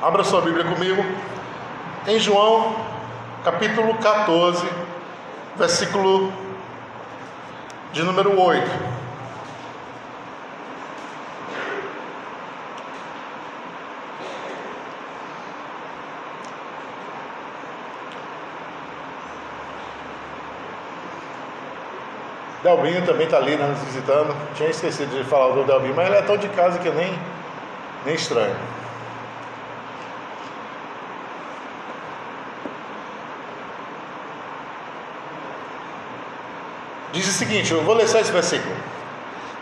Abra sua Bíblia comigo em João, capítulo 14, versículo de número 8. Delbinho também está ali né, nos visitando. Tinha esquecido de falar do Delbinho, mas ele é tão de casa que nem, nem estranho. Diz o seguinte, eu vou ler só esse versículo.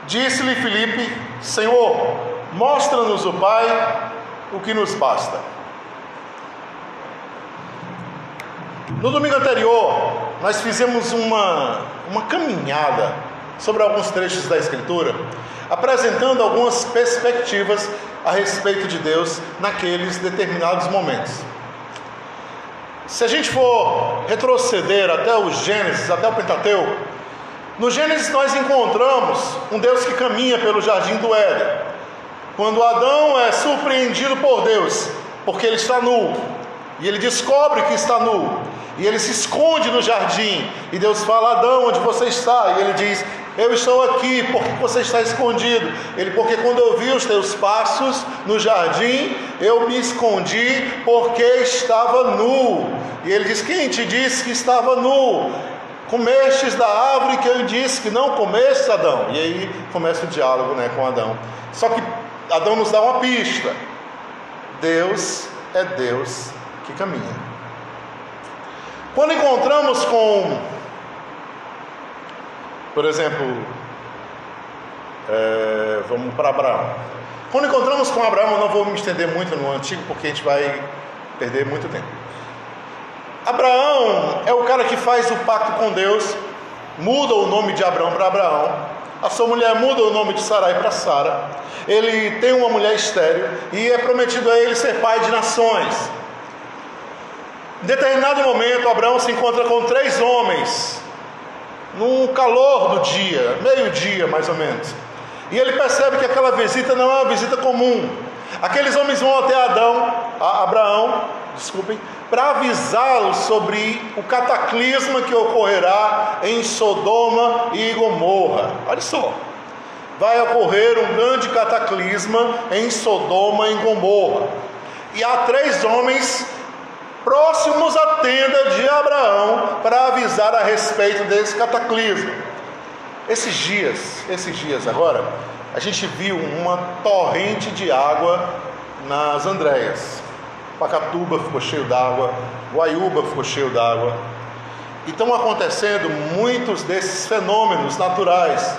Disse-lhe Filipe, Senhor, mostra-nos o Pai, o que nos basta. No domingo anterior, nós fizemos uma, uma caminhada sobre alguns trechos da Escritura, apresentando algumas perspectivas a respeito de Deus naqueles determinados momentos. Se a gente for retroceder até o Gênesis, até o Pentateuco, no Gênesis nós encontramos um Deus que caminha pelo jardim do Éden. Quando Adão é surpreendido por Deus, porque ele está nu, e ele descobre que está nu, e ele se esconde no jardim, e Deus fala: Adão, onde você está? E ele diz: Eu estou aqui, porque você está escondido? Ele, porque quando eu vi os teus passos no jardim, eu me escondi porque estava nu. E ele diz: Quem te disse que estava nu? Comestes da árvore que eu disse que não comeste, Adão. E aí começa o diálogo né, com Adão. Só que Adão nos dá uma pista. Deus é Deus que caminha. Quando encontramos com, por exemplo, é, vamos para Abraão. Quando encontramos com Abraão, não vou me estender muito no antigo, porque a gente vai perder muito tempo. Abraão é o cara que faz o pacto com Deus, muda o nome de Abraão para Abraão, a sua mulher muda o nome de Sarai para Sara, ele tem uma mulher estéril e é prometido a ele ser pai de nações. Em determinado momento, Abraão se encontra com três homens, no calor do dia, meio-dia mais ou menos, e ele percebe que aquela visita não é uma visita comum. Aqueles homens vão até Adão, Abraão, desculpem, para avisá-lo sobre o cataclisma que ocorrerá em Sodoma e Gomorra. Olha só, vai ocorrer um grande cataclisma em Sodoma e Gomorra. E há três homens próximos à tenda de Abraão para avisar a respeito desse cataclismo. Esses dias, esses dias agora, a gente viu uma torrente de água nas Andréias. Pacatuba ficou cheio d'água, Guaiúba ficou cheio d'água. E estão acontecendo muitos desses fenômenos naturais.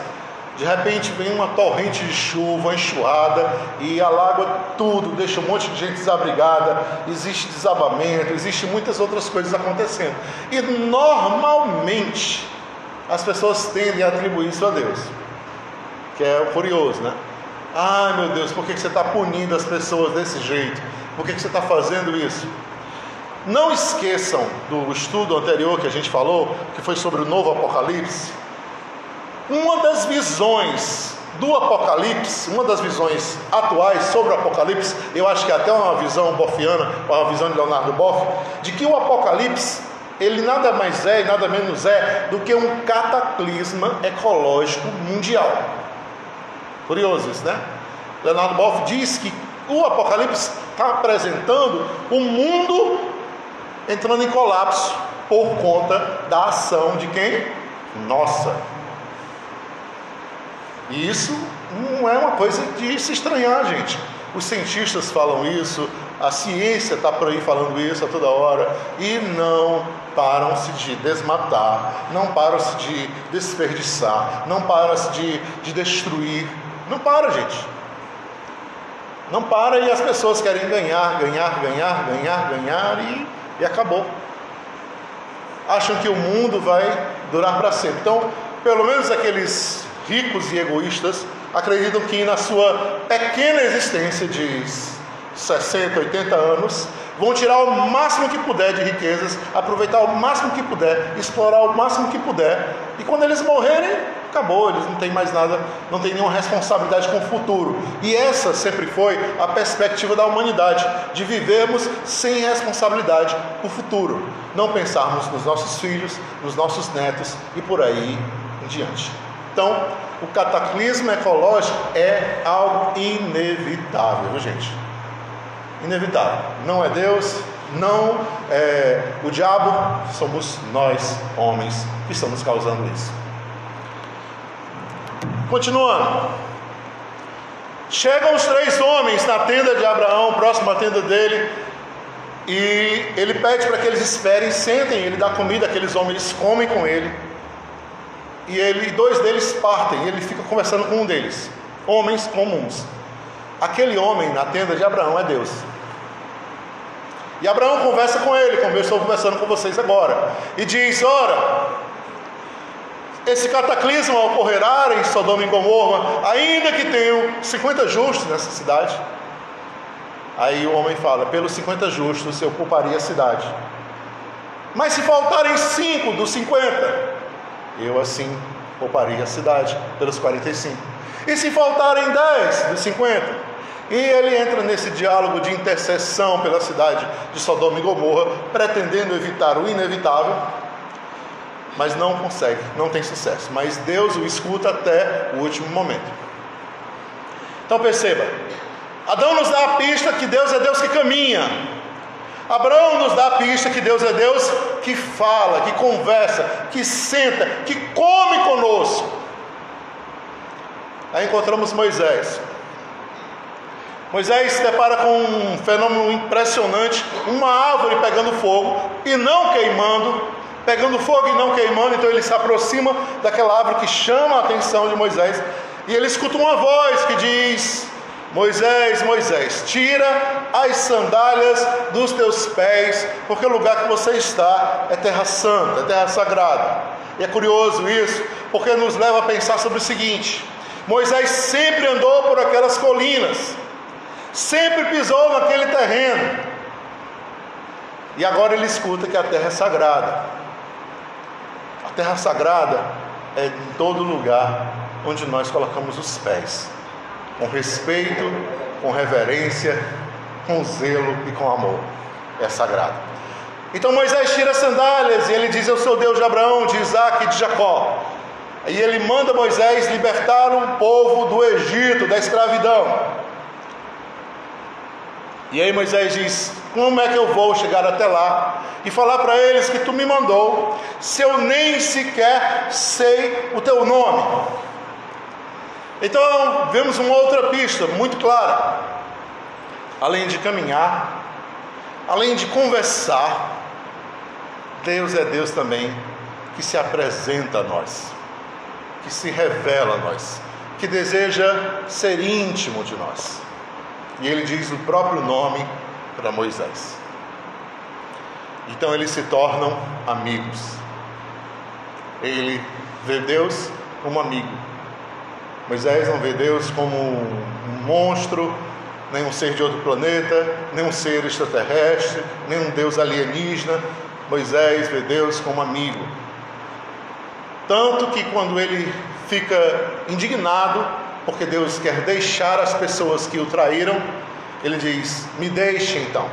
De repente vem uma torrente de chuva, enxurrada e alaga tudo, deixa um monte de gente desabrigada, existe desabamento, existe muitas outras coisas acontecendo. E normalmente as pessoas tendem a atribuir isso a Deus, que é curioso, né? Ai meu Deus, por que você está punindo as pessoas desse jeito? Por que você está fazendo isso? Não esqueçam do estudo anterior que a gente falou, que foi sobre o novo Apocalipse. Uma das visões do Apocalipse, uma das visões atuais sobre o Apocalipse, eu acho que é até uma visão boffiana, uma visão de Leonardo Boff, de que o Apocalipse ele nada mais é e nada menos é do que um cataclisma ecológico mundial. Curioso isso, né? Leonardo Boff diz que o Apocalipse está apresentando o mundo entrando em colapso por conta da ação de quem? Nossa. E isso não é uma coisa de se estranhar, gente. Os cientistas falam isso, a ciência está por aí falando isso a toda hora e não param-se de desmatar, não param-se de desperdiçar, não param-se de, de destruir. Não para, gente. Não para e as pessoas querem ganhar, ganhar, ganhar, ganhar, ganhar e, e acabou. Acham que o mundo vai durar para sempre. Então, pelo menos aqueles ricos e egoístas acreditam que na sua pequena existência de 60, 80 anos, vão tirar o máximo que puder de riquezas, aproveitar o máximo que puder, explorar o máximo que puder, e quando eles morrerem, acabou, eles não têm mais nada, não têm nenhuma responsabilidade com o futuro. E essa sempre foi a perspectiva da humanidade, de vivermos sem responsabilidade o futuro, não pensarmos nos nossos filhos, nos nossos netos e por aí em diante. Então, o cataclismo ecológico é algo inevitável, gente? Inevitável. Não é Deus, não é o diabo, somos nós, homens, que estamos causando isso. Continuando. Chegam os três homens na tenda de Abraão, próximo à tenda dele, e ele pede para que eles esperem, sentem, ele dá comida, aqueles homens comem com ele. E ele, dois deles partem, ele fica conversando com um deles, homens comuns. Aquele homem na tenda de Abraão é Deus. E Abraão conversa com ele, como eu estou conversando com vocês agora, e diz: Ora, esse cataclisma ocorrerá em Sodoma e Gomorra, ainda que tenham 50 justos nessa cidade. Aí o homem fala: pelos 50 justos eu pouparia a cidade. Mas se faltarem 5 dos 50, eu assim pouparia a cidade pelos 45. E se faltarem 10 dos 50, e ele entra nesse diálogo de intercessão pela cidade de Sodoma e Gomorra, pretendendo evitar o inevitável, mas não consegue, não tem sucesso. Mas Deus o escuta até o último momento. Então perceba, Adão nos dá a pista que Deus é Deus que caminha. Abraão nos dá a pista que Deus é Deus que fala, que conversa, que senta, que come conosco. Aí encontramos Moisés. Moisés se depara com um fenômeno impressionante, uma árvore pegando fogo e não queimando, pegando fogo e não queimando, então ele se aproxima daquela árvore que chama a atenção de Moisés, e ele escuta uma voz que diz: Moisés, Moisés, tira as sandálias dos teus pés, porque o lugar que você está é terra santa, é terra sagrada. E é curioso isso, porque nos leva a pensar sobre o seguinte: Moisés sempre andou por aquelas colinas, sempre pisou naquele terreno, e agora ele escuta que a terra é sagrada. A terra sagrada é em todo lugar onde nós colocamos os pés com respeito, com reverência, com zelo e com amor. É sagrado. Então Moisés tira as sandálias e ele diz: Eu sou Deus de Abraão, de Isaac e de Jacó. E ele manda Moisés libertar um povo do Egito, da escravidão. E aí Moisés diz: Como é que eu vou chegar até lá e falar para eles que tu me mandou, se eu nem sequer sei o teu nome? Então, vemos uma outra pista muito clara. Além de caminhar, além de conversar, Deus é Deus também que se apresenta a nós, que se revela a nós, que deseja ser íntimo de nós. E ele diz o próprio nome para Moisés. Então eles se tornam amigos. Ele vê Deus como amigo Moisés não vê Deus como um monstro, nem um ser de outro planeta, nem um ser extraterrestre, nem um Deus alienígena. Moisés vê Deus como amigo. Tanto que quando ele fica indignado, porque Deus quer deixar as pessoas que o traíram, ele diz: Me deixe então.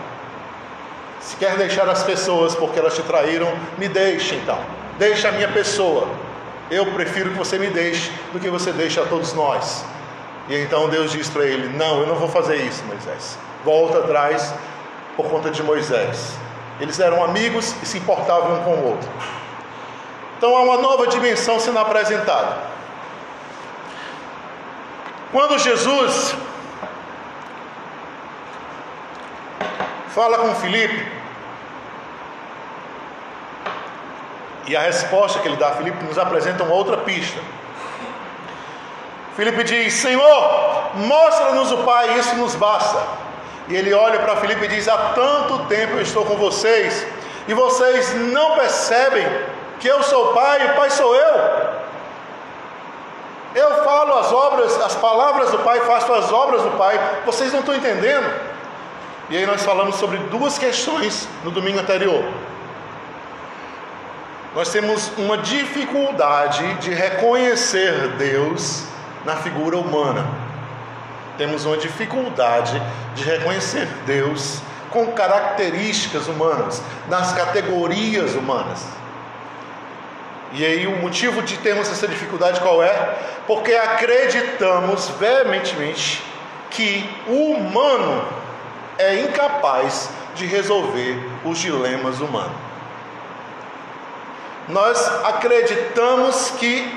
Se quer deixar as pessoas porque elas te traíram, me deixe então. Deixa a minha pessoa. Eu prefiro que você me deixe do que você deixe a todos nós. E então Deus diz para ele: Não, eu não vou fazer isso, Moisés. Volta atrás por conta de Moisés. Eles eram amigos e se importavam um com o outro. Então há uma nova dimensão sendo apresentada. Quando Jesus fala com Filipe, E a resposta que ele dá a Filipe nos apresenta uma outra pista. Filipe diz: Senhor, mostra-nos o Pai, isso nos basta. E ele olha para Filipe e diz: Há tanto tempo eu estou com vocês e vocês não percebem que eu sou o Pai o Pai sou eu. Eu falo as obras, as palavras do Pai, faço as obras do Pai. Vocês não estão entendendo. E aí nós falamos sobre duas questões no domingo anterior. Nós temos uma dificuldade de reconhecer Deus na figura humana. Temos uma dificuldade de reconhecer Deus com características humanas, nas categorias humanas. E aí o motivo de termos essa dificuldade qual é? Porque acreditamos veementemente que o humano é incapaz de resolver os dilemas humanos. Nós acreditamos que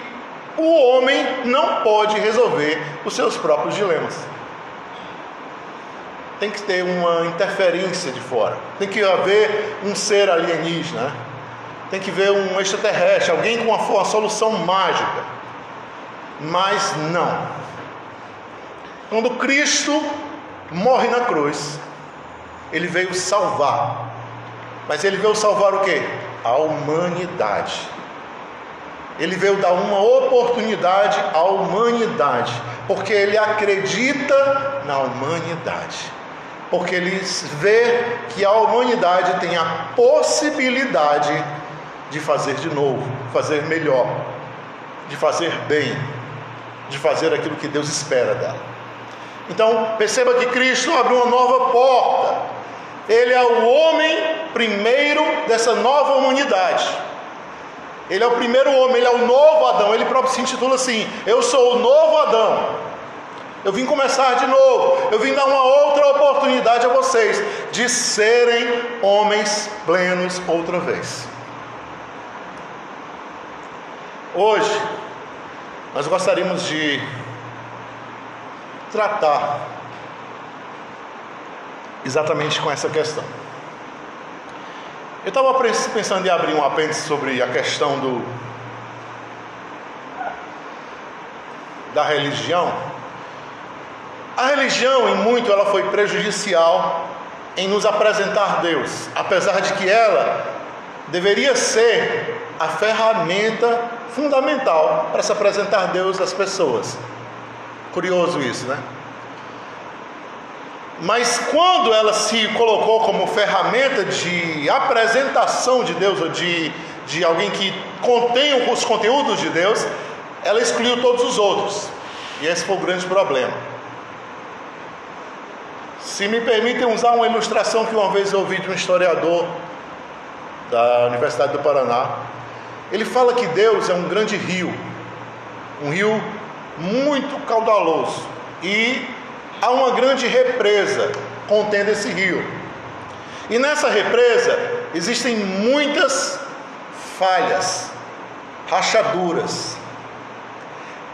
o homem não pode resolver os seus próprios dilemas. Tem que ter uma interferência de fora. Tem que haver um ser alienígena. Tem que ver um extraterrestre, alguém com uma, uma solução mágica. Mas não. Quando Cristo morre na cruz, ele veio salvar. Mas ele veio salvar o que? A humanidade. Ele veio dar uma oportunidade à humanidade, porque ele acredita na humanidade. Porque ele vê que a humanidade tem a possibilidade de fazer de novo, fazer melhor, de fazer bem, de fazer aquilo que Deus espera dela. Então, perceba que Cristo abriu uma nova porta. Ele é o homem primeiro dessa nova humanidade. Ele é o primeiro homem, ele é o novo Adão. Ele próprio se intitula assim: Eu sou o novo Adão. Eu vim começar de novo. Eu vim dar uma outra oportunidade a vocês de serem homens plenos outra vez. Hoje, nós gostaríamos de tratar exatamente com essa questão. Eu estava pensando em abrir um apêndice sobre a questão do da religião. A religião, em muito, ela foi prejudicial em nos apresentar Deus, apesar de que ela deveria ser a ferramenta fundamental para se apresentar Deus às pessoas. Curioso isso, né? Mas quando ela se colocou como ferramenta de apresentação de Deus, ou de, de alguém que contém os conteúdos de Deus, ela excluiu todos os outros. E esse foi o grande problema. Se me permitem usar uma ilustração que uma vez eu ouvi de um historiador da Universidade do Paraná, ele fala que Deus é um grande rio, um rio muito caudaloso, e há uma grande represa contendo esse rio. E nessa represa existem muitas falhas, rachaduras.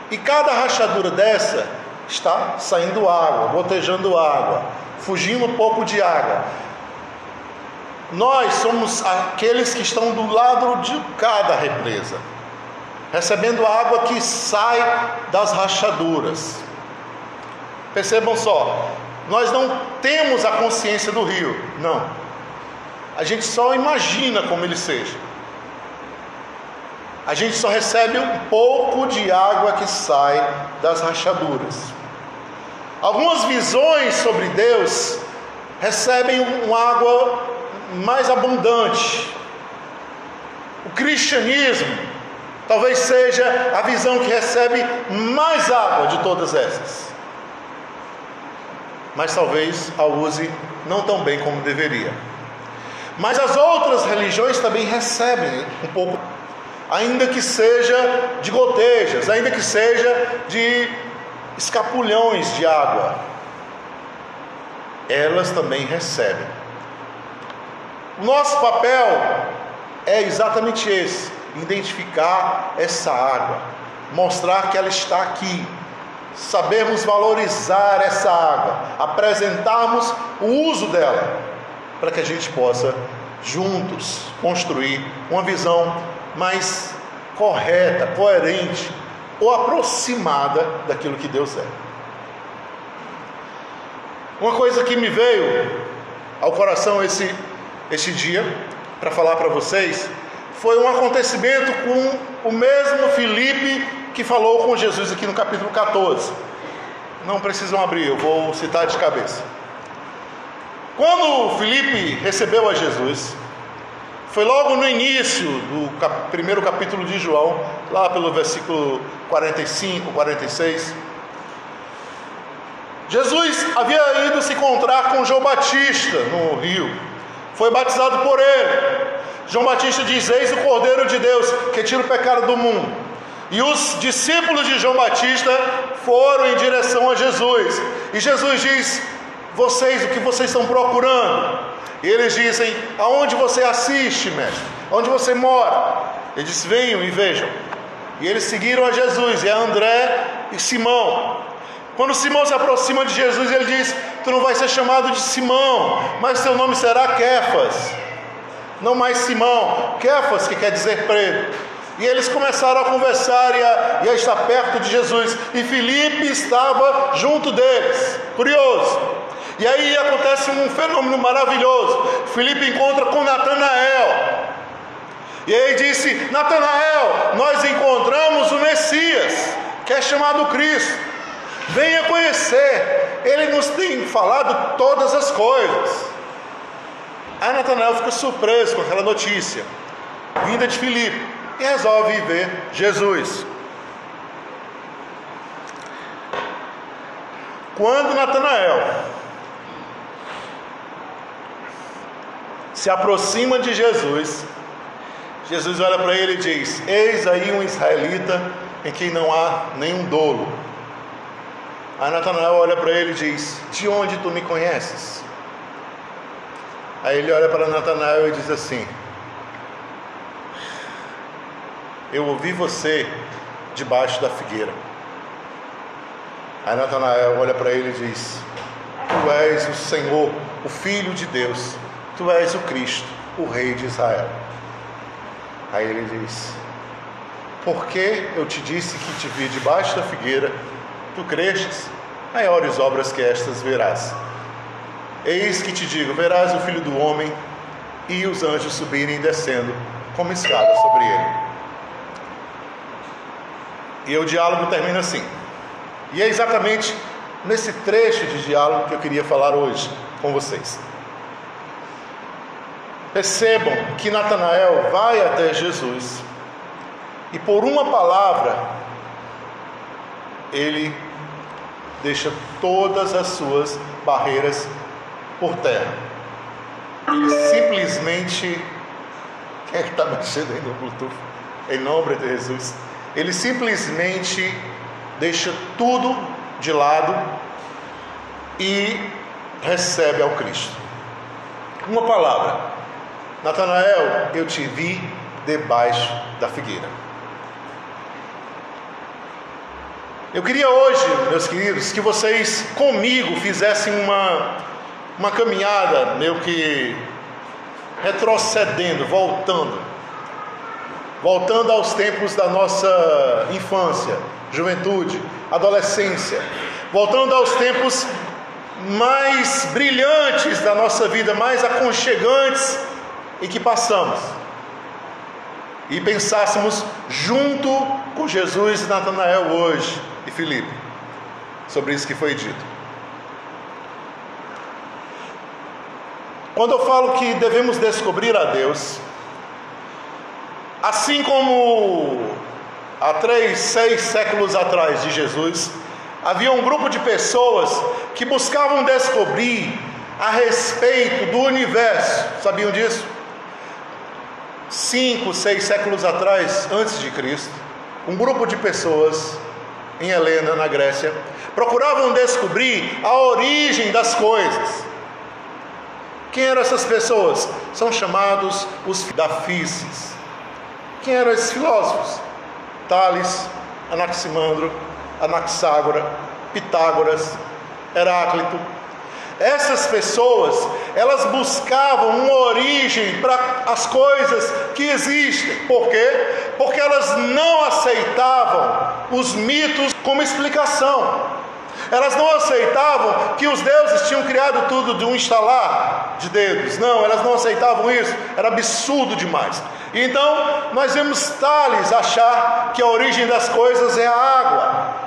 E cada rachadura dessa está saindo água, gotejando água, fugindo um pouco de água. Nós somos aqueles que estão do lado de cada represa, recebendo a água que sai das rachaduras. Percebam só, nós não temos a consciência do rio, não. A gente só imagina como ele seja. A gente só recebe um pouco de água que sai das rachaduras. Algumas visões sobre Deus recebem uma água mais abundante. O cristianismo talvez seja a visão que recebe mais água de todas essas mas talvez a use não tão bem como deveria. Mas as outras religiões também recebem um pouco, ainda que seja de gotejas, ainda que seja de escapulhões de água, elas também recebem. Nosso papel é exatamente esse: identificar essa água, mostrar que ela está aqui, sabermos valorizar essa água, apresentarmos o uso dela, para que a gente possa juntos construir uma visão mais correta, coerente ou aproximada daquilo que Deus é. Uma coisa que me veio ao coração esse, esse dia, para falar para vocês, foi um acontecimento com o mesmo Felipe que falou com Jesus aqui no capítulo 14. Não precisam abrir, eu vou citar de cabeça. Quando Felipe recebeu a Jesus, foi logo no início do cap primeiro capítulo de João, lá pelo versículo 45, 46. Jesus havia ido se encontrar com João Batista no rio, foi batizado por ele. João Batista diz: Eis o Cordeiro de Deus que tira o pecado do mundo. E os discípulos de João Batista foram em direção a Jesus. E Jesus diz: Vocês, o que vocês estão procurando? E eles dizem: Aonde você assiste, mestre? Onde você mora? Ele diz: Venham e vejam. E eles seguiram a Jesus, e a André e Simão. Quando Simão se aproxima de Jesus, ele diz: Tu não vais ser chamado de Simão, mas teu nome será Kefas. Não mais Simão, Kefas, que quer dizer preto. E eles começaram a conversar e a, e a estar perto de Jesus. E Filipe estava junto deles. Curioso. E aí acontece um fenômeno maravilhoso. Filipe encontra com Natanael. E aí disse: Natanael, nós encontramos o Messias, que é chamado Cristo. Venha conhecer. Ele nos tem falado todas as coisas. Aí Natanael fica surpreso com aquela notícia, vinda de Filipe, e resolve ir ver Jesus. Quando Natanael se aproxima de Jesus, Jesus olha para ele e diz: Eis aí um israelita em quem não há nenhum dolo. Aí Natanael olha para ele e diz: De onde tu me conheces? Aí ele olha para Natanael e diz assim: Eu ouvi você debaixo da figueira. Aí Natanael olha para ele e diz: Tu és o Senhor, o Filho de Deus, tu és o Cristo, o Rei de Israel. Aí ele diz: Por que eu te disse que te vi debaixo da figueira? Tu crestes? Maiores obras que estas verás. Eis que te digo: verás o filho do homem e os anjos subirem e descendo como escada sobre ele. E o diálogo termina assim. E é exatamente nesse trecho de diálogo que eu queria falar hoje com vocês. Percebam que Natanael vai até Jesus e por uma palavra ele deixa todas as suas barreiras por terra. Ele simplesmente. Quem é que está mexendo aí no Bluetooth? Em nome de Jesus. Ele simplesmente deixa tudo de lado e recebe ao Cristo. Uma palavra: Natanael, eu te vi debaixo da figueira. Eu queria hoje, meus queridos, que vocês comigo fizessem uma, uma caminhada meio que retrocedendo, voltando, voltando aos tempos da nossa infância, juventude, adolescência, voltando aos tempos mais brilhantes da nossa vida, mais aconchegantes em que passamos. E pensássemos junto com Jesus e Natanael hoje. e Filipe sobre isso que foi dito. Quando eu falo que devemos descobrir a Deus, assim como há três, seis séculos atrás de Jesus, havia um grupo de pessoas que buscavam descobrir a respeito do universo. Sabiam disso? Cinco, seis séculos atrás, antes de Cristo, um grupo de pessoas em Helena, na Grécia, procuravam descobrir a origem das coisas. Quem eram essas pessoas? São chamados os dafices. Quem eram esses filósofos? Tales, Anaximandro, Anaxágora, Pitágoras, Heráclito. Essas pessoas, elas buscavam uma origem para as coisas que existem. Por quê? Porque elas não aceitavam os mitos como explicação. Elas não aceitavam que os deuses tinham criado tudo de um instalar de dedos. Não, elas não aceitavam isso. Era absurdo demais. Então, nós vemos Tales achar que a origem das coisas é a água.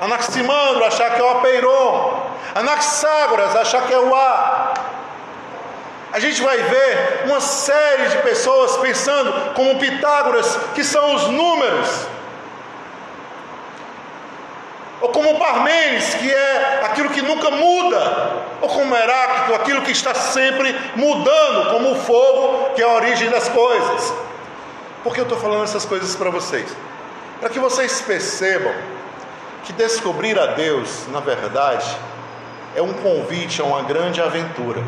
Anaximandro achar que é o apeiron. Anaxágoras, achar que é o A. A gente vai ver uma série de pessoas pensando como Pitágoras, que são os números. Ou como Parmênides, que é aquilo que nunca muda. Ou como Heráclito, aquilo que está sempre mudando, como o fogo, que é a origem das coisas. Por que eu estou falando essas coisas para vocês? Para que vocês percebam que descobrir a Deus, na verdade, é um convite a uma grande aventura.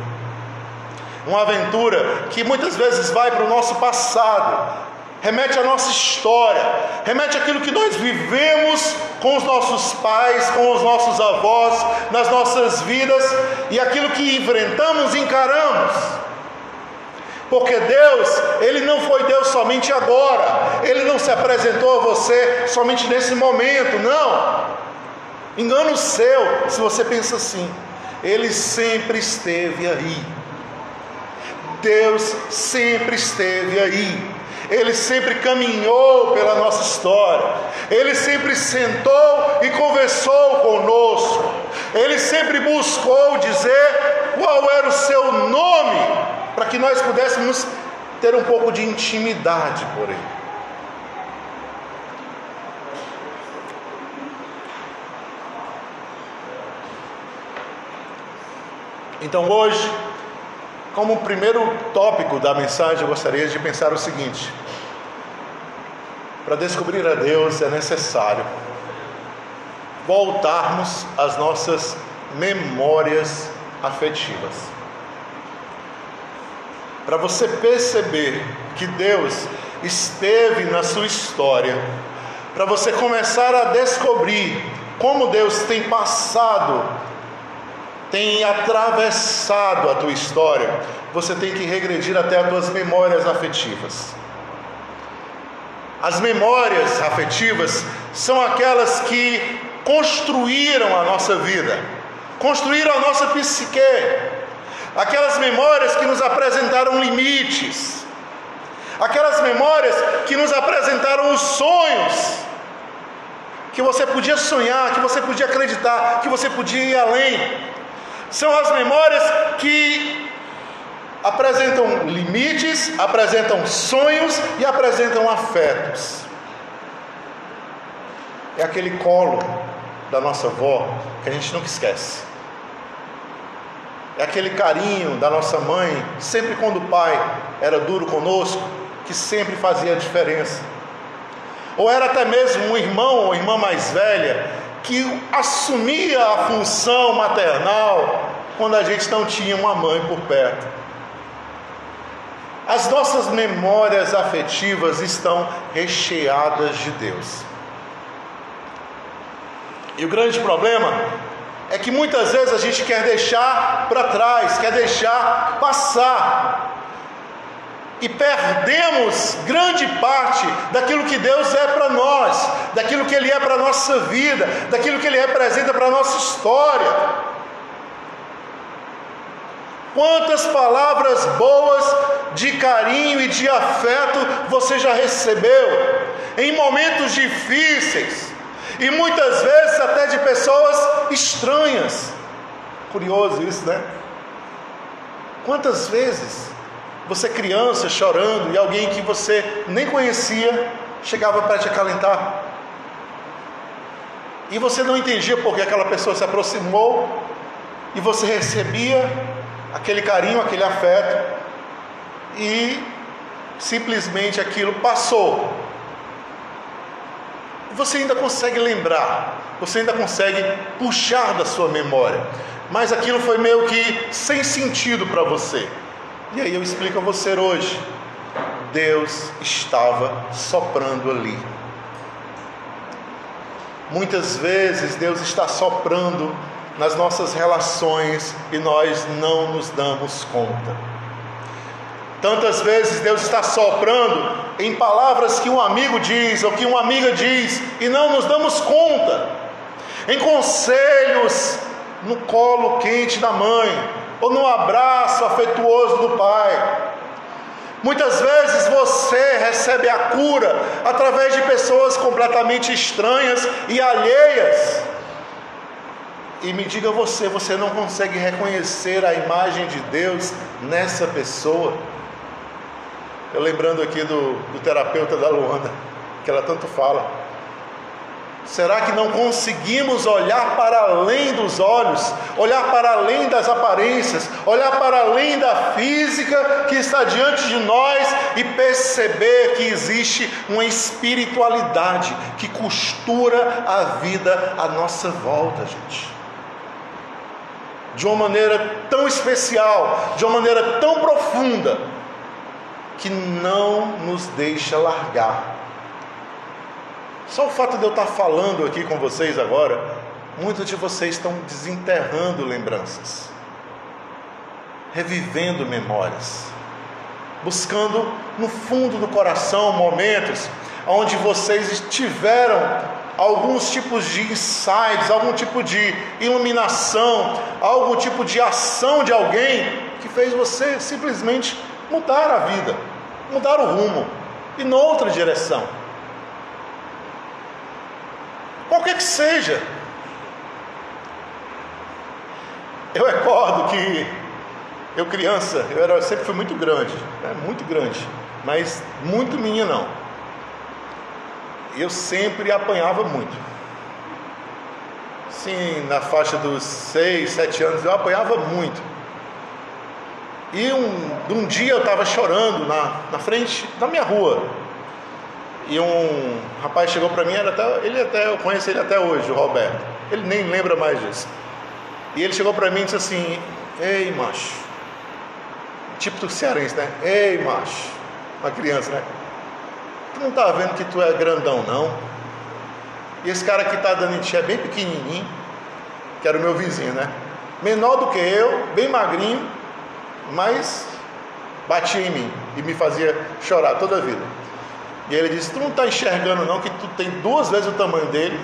Uma aventura que muitas vezes vai para o nosso passado, remete à nossa história, remete àquilo que nós vivemos com os nossos pais, com os nossos avós, nas nossas vidas e aquilo que enfrentamos e encaramos. Porque Deus, Ele não foi Deus somente agora, Ele não se apresentou a você somente nesse momento, não. Engano seu, se você pensa assim, Ele sempre esteve aí. Deus sempre esteve aí. Ele sempre caminhou pela nossa história. Ele sempre sentou e conversou conosco. Ele sempre buscou dizer qual era o seu nome, para que nós pudéssemos ter um pouco de intimidade por ele. Então hoje como primeiro tópico da mensagem, eu gostaria de pensar o seguinte: para descobrir a Deus é necessário voltarmos às nossas memórias afetivas. Para você perceber que Deus esteve na sua história, para você começar a descobrir como Deus tem passado tem atravessado a tua história, você tem que regredir até as tuas memórias afetivas. As memórias afetivas são aquelas que construíram a nossa vida, construíram a nossa psique, aquelas memórias que nos apresentaram limites, aquelas memórias que nos apresentaram os sonhos, que você podia sonhar, que você podia acreditar, que você podia ir além. São as memórias que apresentam limites, apresentam sonhos e apresentam afetos. É aquele colo da nossa avó que a gente nunca esquece. É aquele carinho da nossa mãe, sempre quando o pai era duro conosco, que sempre fazia a diferença. Ou era até mesmo um irmão ou irmã mais velha que assumia a função maternal quando a gente não tinha uma mãe por perto. As nossas memórias afetivas estão recheadas de Deus. E o grande problema é que muitas vezes a gente quer deixar para trás, quer deixar passar e perdemos grande parte daquilo que Deus é para nós, daquilo que Ele é para a nossa vida, daquilo que Ele representa para a nossa história. Quantas palavras boas de carinho e de afeto você já recebeu em momentos difíceis e muitas vezes até de pessoas estranhas. Curioso isso, né? Quantas vezes você criança chorando e alguém que você nem conhecia chegava para te acalentar. E você não entendia porque aquela pessoa se aproximou e você recebia aquele carinho, aquele afeto e simplesmente aquilo passou. Você ainda consegue lembrar, você ainda consegue puxar da sua memória, mas aquilo foi meio que sem sentido para você. E aí eu explico a você hoje. Deus estava soprando ali. Muitas vezes Deus está soprando nas nossas relações e nós não nos damos conta. Tantas vezes Deus está soprando em palavras que um amigo diz ou que uma amiga diz e não nos damos conta. Em conselhos no colo quente da mãe, ou no abraço afetuoso do Pai. Muitas vezes você recebe a cura através de pessoas completamente estranhas e alheias. e me diga você, você não consegue reconhecer a imagem de Deus nessa pessoa? Eu lembrando aqui do, do terapeuta da Luanda, que ela tanto fala. Será que não conseguimos olhar para além dos olhos, olhar para além das aparências, olhar para além da física que está diante de nós e perceber que existe uma espiritualidade que costura a vida à nossa volta, gente? De uma maneira tão especial, de uma maneira tão profunda, que não nos deixa largar. Só o fato de eu estar falando aqui com vocês agora, muitos de vocês estão desenterrando lembranças, revivendo memórias, buscando no fundo do coração momentos onde vocês tiveram alguns tipos de insights, algum tipo de iluminação, algum tipo de ação de alguém que fez você simplesmente mudar a vida, mudar o rumo e noutra direção. qualquer que seja. Eu recordo que eu criança, eu era, sempre fui muito grande, né? muito grande, mas muito meninão. Eu sempre apanhava muito. Sim, na faixa dos 6, 7 anos eu apanhava muito. E um, um dia eu estava chorando na, na frente da minha rua, e um rapaz chegou para mim, era até, ele até, eu conheço ele até hoje, o Roberto. Ele nem lembra mais disso. E ele chegou para mim e disse assim: Ei, macho. Tipo do cearense, né? Ei, macho. Uma criança, né? Tu não tá vendo que tu é grandão, não? E esse cara que tá dando em ti é bem pequenininho, que era o meu vizinho, né? Menor do que eu, bem magrinho, mas batia em mim e me fazia chorar toda a vida. E ele disse: Tu não está enxergando, não, que tu tem duas vezes o tamanho dele.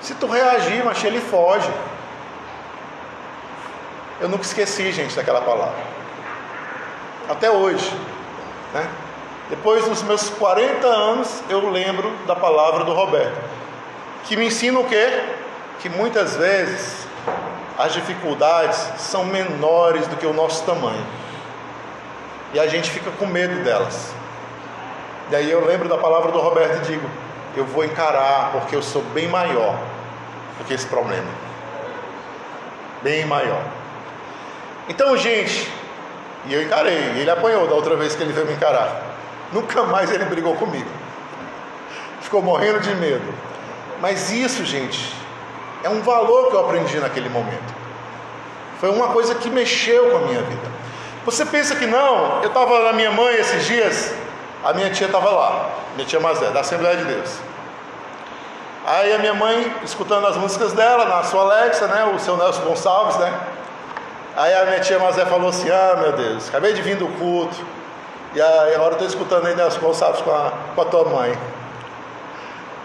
Se tu reagir, mas ele foge. Eu nunca esqueci, gente, daquela palavra. Até hoje. Né? Depois dos meus 40 anos, eu lembro da palavra do Roberto. Que me ensina o quê? Que muitas vezes as dificuldades são menores do que o nosso tamanho. E a gente fica com medo delas. Daí eu lembro da palavra do Roberto e digo: eu vou encarar, porque eu sou bem maior do que esse problema. Bem maior. Então, gente, e eu encarei. Ele apanhou da outra vez que ele veio me encarar. Nunca mais ele brigou comigo. Ficou morrendo de medo. Mas isso, gente, é um valor que eu aprendi naquele momento. Foi uma coisa que mexeu com a minha vida. Você pensa que não? Eu estava na minha mãe esses dias a minha tia estava lá, minha tia Mazé, da Assembleia de Deus. Aí a minha mãe, escutando as músicas dela, na sua Alexa, né, o seu Nelson Gonçalves, né? Aí a minha tia Mazé falou assim: Ah, meu Deus, acabei de vir do culto, e agora estou escutando aí Nelson Gonçalves com a, com a tua mãe.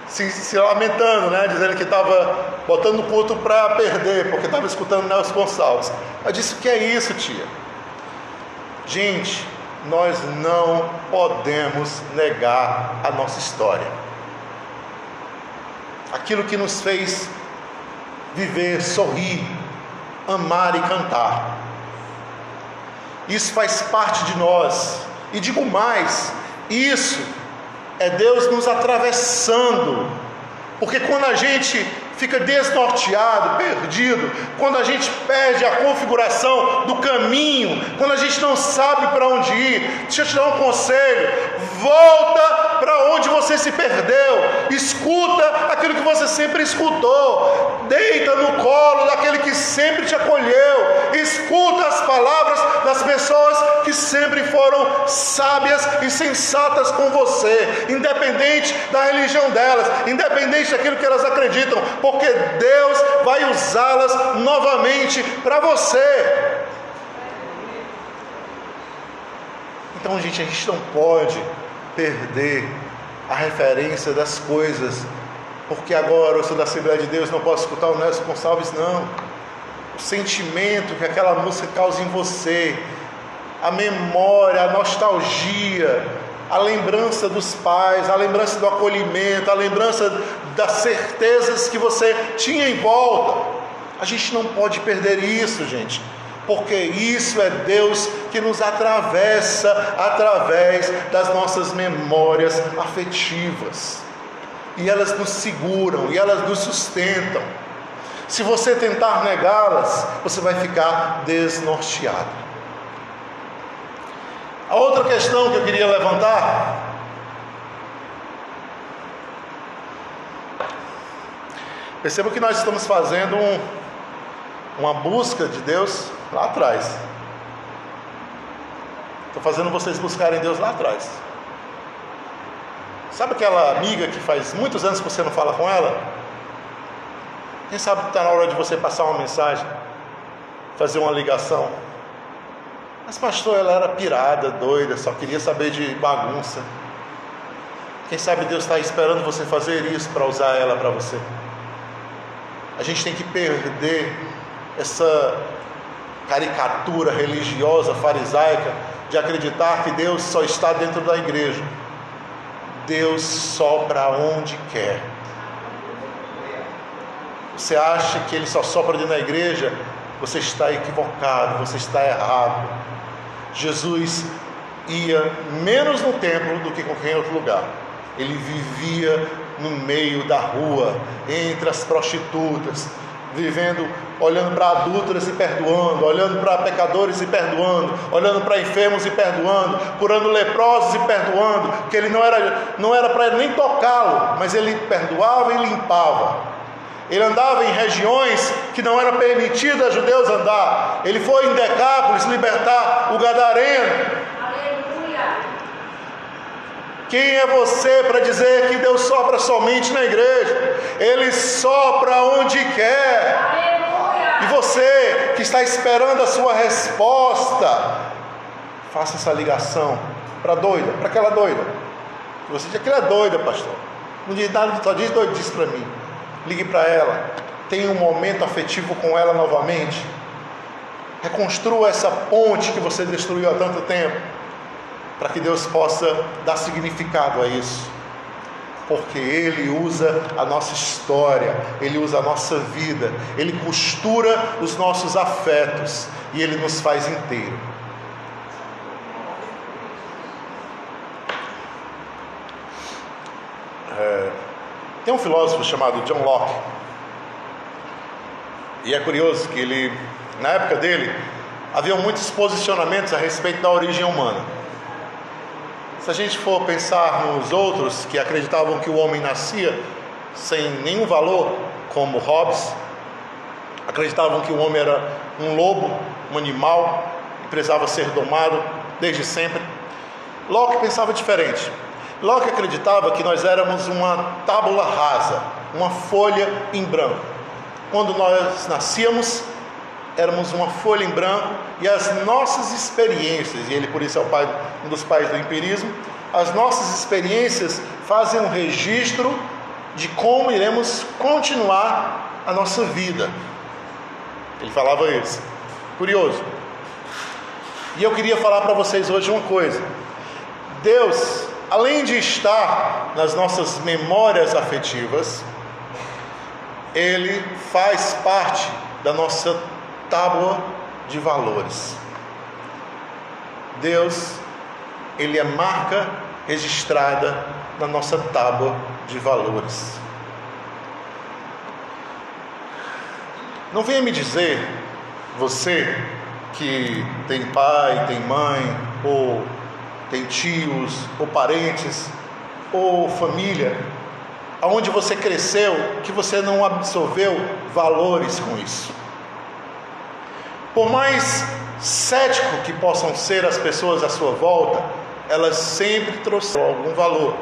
Se, se, lamentando, né? Dizendo que estava botando culto para perder, porque estava escutando Nelson Gonçalves. Eu disse: que é isso, tia? Gente, nós não podemos negar a nossa história. Aquilo que nos fez viver, sorrir, amar e cantar. Isso faz parte de nós. E digo mais: isso é Deus nos atravessando. Porque quando a gente fica desnorteado, perdido, quando a gente perde a configuração do caminho, quando a gente não sabe para onde ir. Deixa eu te dar um conselho: volta para onde você se perdeu, escuta aquilo que você sempre escutou, deita no colo daquele que sempre te acolheu, escuta as palavras das pessoas que sempre foram sábias e sensatas com você, independente da religião delas, independente daquilo que elas acreditam porque Deus vai usá-las novamente para você. Então, gente, a gente não pode perder a referência das coisas, porque agora eu sou da Assembleia de Deus, não posso escutar o Nelson Gonçalves, não. O sentimento que aquela música causa em você, a memória, a nostalgia, a lembrança dos pais, a lembrança do acolhimento, a lembrança das certezas que você tinha em volta. A gente não pode perder isso, gente, porque isso é Deus que nos atravessa através das nossas memórias afetivas. E elas nos seguram, e elas nos sustentam. Se você tentar negá-las, você vai ficar desnorteado. A outra questão que eu queria levantar Perceba que nós estamos fazendo um, uma busca de Deus lá atrás. Estou fazendo vocês buscarem Deus lá atrás. Sabe aquela amiga que faz muitos anos que você não fala com ela? Quem sabe está na hora de você passar uma mensagem, fazer uma ligação. Mas, pastor, ela era pirada, doida, só queria saber de bagunça. Quem sabe Deus está esperando você fazer isso para usar ela para você. A gente tem que perder essa caricatura religiosa, farisaica, de acreditar que Deus só está dentro da igreja. Deus sopra onde quer. Você acha que Ele só sopra dentro da igreja? Você está equivocado, você está errado. Jesus ia menos no templo do que qualquer outro lugar. Ele vivia no meio da rua, entre as prostitutas, vivendo, olhando para adúlteras e perdoando, olhando para pecadores e perdoando, olhando para enfermos e perdoando, curando leprosos e perdoando, que ele não era, não era para nem tocá-lo, mas ele perdoava e limpava. Ele andava em regiões que não era permitido a judeus andar. Ele foi em Decápolis libertar o gadareno. Quem é você para dizer que Deus sopra somente na igreja? Ele sopra onde quer. E você que está esperando a sua resposta, faça essa ligação para doida, para aquela doida. Você diz que ela é doida, pastor. Não diz nada, só diz doidice para mim ligue para ela, tenha um momento afetivo com ela novamente. Reconstrua essa ponte que você destruiu há tanto tempo, para que Deus possa dar significado a isso. Porque Ele usa a nossa história, Ele usa a nossa vida, Ele costura os nossos afetos e Ele nos faz inteiro. É, tem um filósofo chamado John Locke. E é curioso que ele, na época dele, havia muitos posicionamentos a respeito da origem humana. Se a gente for pensar nos outros que acreditavam que o homem nascia sem nenhum valor, como Hobbes, acreditavam que o homem era um lobo, um animal, e precisava ser domado desde sempre. Locke pensava diferente. Locke acreditava que nós éramos uma tábula rasa, uma folha em branco. Quando nós nascíamos, éramos uma folha em branco e as nossas experiências, e ele por isso é pai, um dos pais do empirismo, as nossas experiências fazem um registro de como iremos continuar a nossa vida. Ele falava isso. Curioso. E eu queria falar para vocês hoje uma coisa. Deus além de estar nas nossas memórias afetivas, ele faz parte da nossa tábua de valores. Deus, ele é marca registrada na nossa tábua de valores. Não venha me dizer, você que tem pai, tem mãe, ou tem tios ou parentes ou família, aonde você cresceu, que você não absorveu valores com isso. Por mais cético que possam ser as pessoas à sua volta, elas sempre trouxeram algum valor.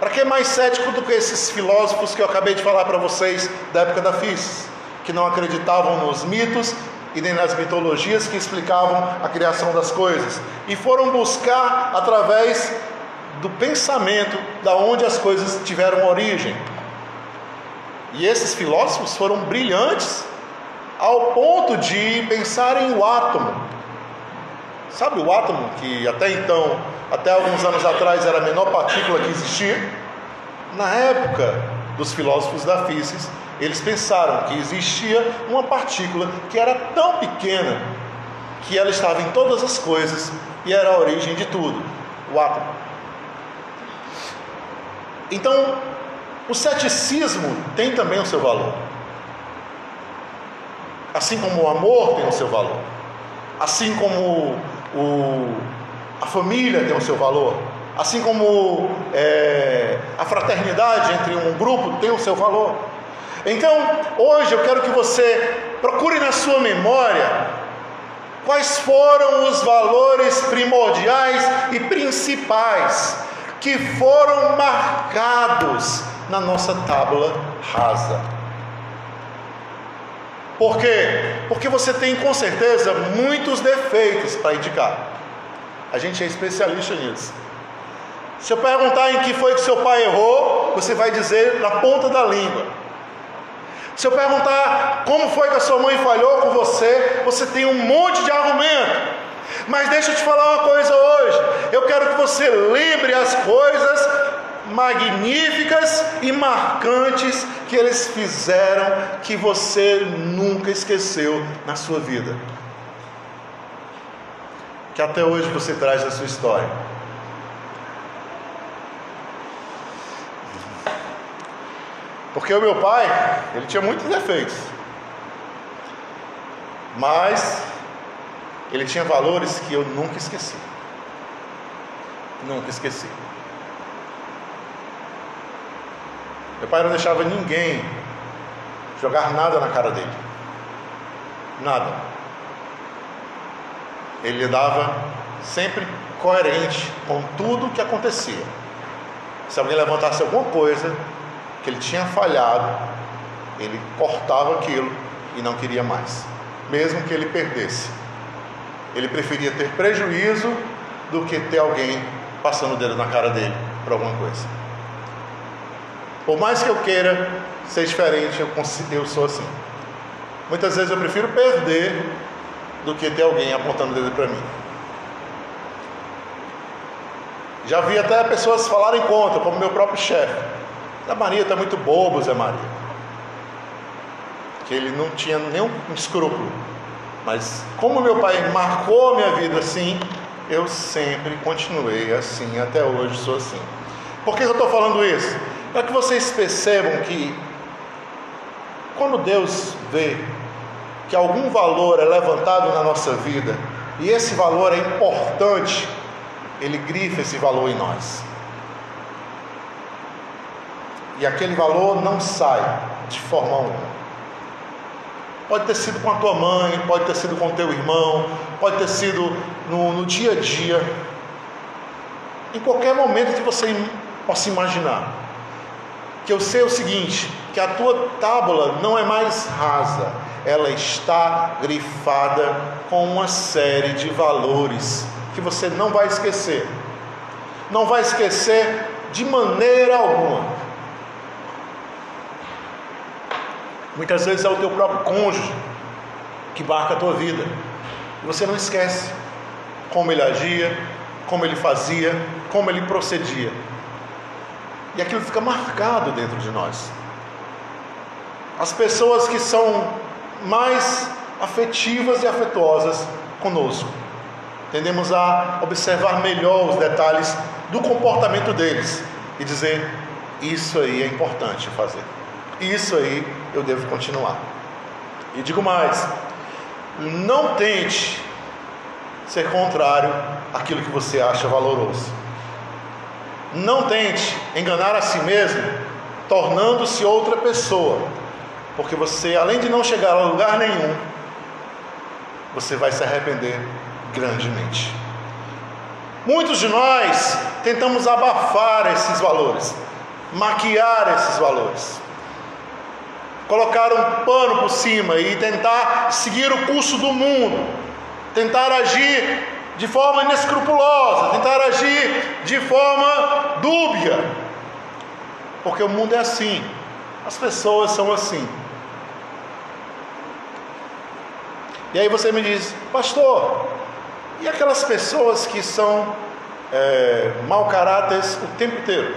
Para que mais cético do que esses filósofos que eu acabei de falar para vocês da época da FIS, que não acreditavam nos mitos e nem nas mitologias que explicavam a criação das coisas, e foram buscar através do pensamento da onde as coisas tiveram origem. E esses filósofos foram brilhantes ao ponto de pensarem o átomo. Sabe o átomo que até então, até alguns anos atrás era a menor partícula que existia? Na época dos filósofos da física, eles pensaram que existia uma partícula que era tão pequena que ela estava em todas as coisas e era a origem de tudo o átomo. Então, o ceticismo tem também o seu valor. Assim como o amor tem o seu valor. Assim como o, a família tem o seu valor. Assim como é, a fraternidade entre um grupo tem o seu valor. Então, hoje eu quero que você procure na sua memória quais foram os valores primordiais e principais que foram marcados na nossa tábua rasa. Por quê? Porque você tem com certeza muitos defeitos para indicar. A gente é especialista nisso. Se eu perguntar em que foi que seu pai errou, você vai dizer na ponta da língua. Se eu perguntar como foi que a sua mãe falhou com você, você tem um monte de argumento. Mas deixa eu te falar uma coisa hoje. Eu quero que você lembre as coisas magníficas e marcantes que eles fizeram que você nunca esqueceu na sua vida. Que até hoje você traz na sua história. Porque o meu pai, ele tinha muitos defeitos. Mas ele tinha valores que eu nunca esqueci. Nunca esqueci. Meu pai não deixava ninguém jogar nada na cara dele. Nada. Ele dava sempre coerente com tudo que acontecia. Se alguém levantasse alguma coisa, que ele tinha falhado, ele cortava aquilo e não queria mais, mesmo que ele perdesse. Ele preferia ter prejuízo do que ter alguém passando o dedo na cara dele por alguma coisa. Por mais que eu queira ser diferente, eu, eu sou assim. Muitas vezes eu prefiro perder do que ter alguém apontando o dedo para mim. Já vi até pessoas falarem contra, como meu próprio chefe. Zé Maria está muito bobo, Zé Maria. Que ele não tinha nenhum escrúpulo. Mas como meu pai marcou a minha vida assim, eu sempre continuei assim, até hoje sou assim. Por que eu estou falando isso? Para que vocês percebam que quando Deus vê que algum valor é levantado na nossa vida, e esse valor é importante, Ele grifa esse valor em nós e aquele valor não sai de forma alguma. Pode ter sido com a tua mãe, pode ter sido com teu irmão, pode ter sido no, no dia a dia, em qualquer momento que você possa imaginar. Que eu sei o seguinte: que a tua tábua não é mais rasa, ela está grifada com uma série de valores que você não vai esquecer. Não vai esquecer de maneira alguma. Muitas vezes é o teu próprio cônjuge que marca a tua vida. E você não esquece como ele agia, como ele fazia, como ele procedia. E aquilo fica marcado dentro de nós. As pessoas que são mais afetivas e afetuosas conosco. Tendemos a observar melhor os detalhes do comportamento deles e dizer: Isso aí é importante fazer. Isso aí eu devo continuar. E digo mais: não tente ser contrário àquilo que você acha valoroso. Não tente enganar a si mesmo, tornando-se outra pessoa, porque você, além de não chegar a lugar nenhum, você vai se arrepender grandemente. Muitos de nós tentamos abafar esses valores, maquiar esses valores colocar um pano por cima e tentar seguir o curso do mundo, tentar agir de forma inescrupulosa, tentar agir de forma dúbia, porque o mundo é assim, as pessoas são assim. E aí você me diz, pastor, e aquelas pessoas que são é, mau caráter o tempo inteiro?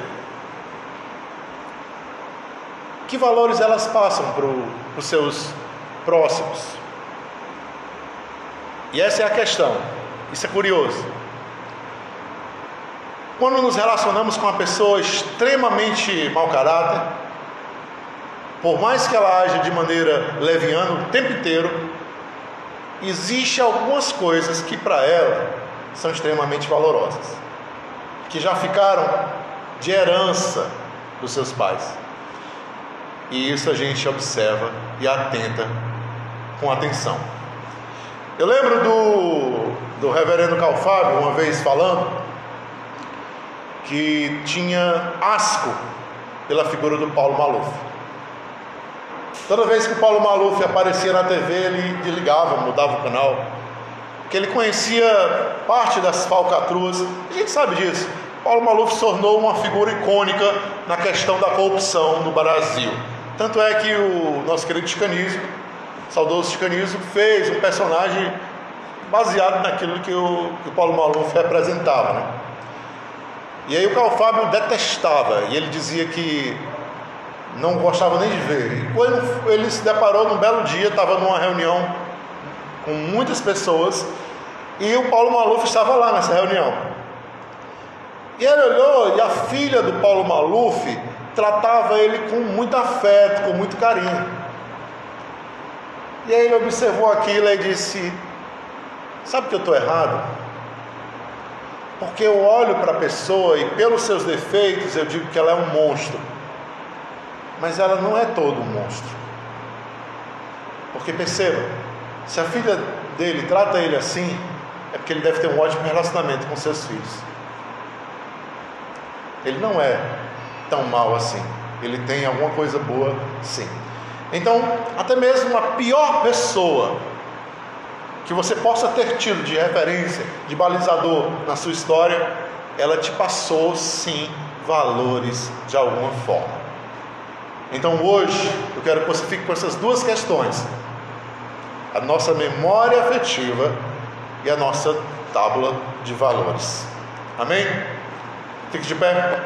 Que valores elas passam para os seus próximos? E essa é a questão. Isso é curioso. Quando nos relacionamos com uma pessoa extremamente mau caráter, por mais que ela age de maneira leviana o tempo inteiro, existe algumas coisas que para ela são extremamente valorosas, que já ficaram de herança dos seus pais. E isso a gente observa e atenta com atenção. Eu lembro do, do reverendo Calfábio, uma vez falando, que tinha asco pela figura do Paulo Maluf. Toda vez que o Paulo Maluf aparecia na TV, ele desligava, mudava o canal, porque ele conhecia parte das falcatruas. A gente sabe disso. Paulo Maluf se tornou uma figura icônica na questão da corrupção no Brasil. Tanto é que o nosso querido Chicanismo, saudoso Chicanismo, fez um personagem baseado naquilo que o, que o Paulo Maluf representava. Né? E aí o Carl Fábio detestava, e ele dizia que não gostava nem de ver. E quando ele se deparou num belo dia, estava numa reunião com muitas pessoas, e o Paulo Maluf estava lá nessa reunião. E ele olhou e a filha do Paulo Maluf tratava ele com muito afeto, com muito carinho. E aí ele observou aquilo e disse: Sabe que eu estou errado? Porque eu olho para a pessoa e pelos seus defeitos eu digo que ela é um monstro. Mas ela não é todo um monstro. Porque perceba, se a filha dele trata ele assim, é porque ele deve ter um ótimo relacionamento com seus filhos. Ele não é tão mal assim. Ele tem alguma coisa boa, sim. Então, até mesmo a pior pessoa que você possa ter tido de referência, de balizador na sua história, ela te passou sim valores de alguma forma. Então hoje eu quero que você fique com essas duas questões: a nossa memória afetiva e a nossa tábua de valores. Amém? Fique de pé.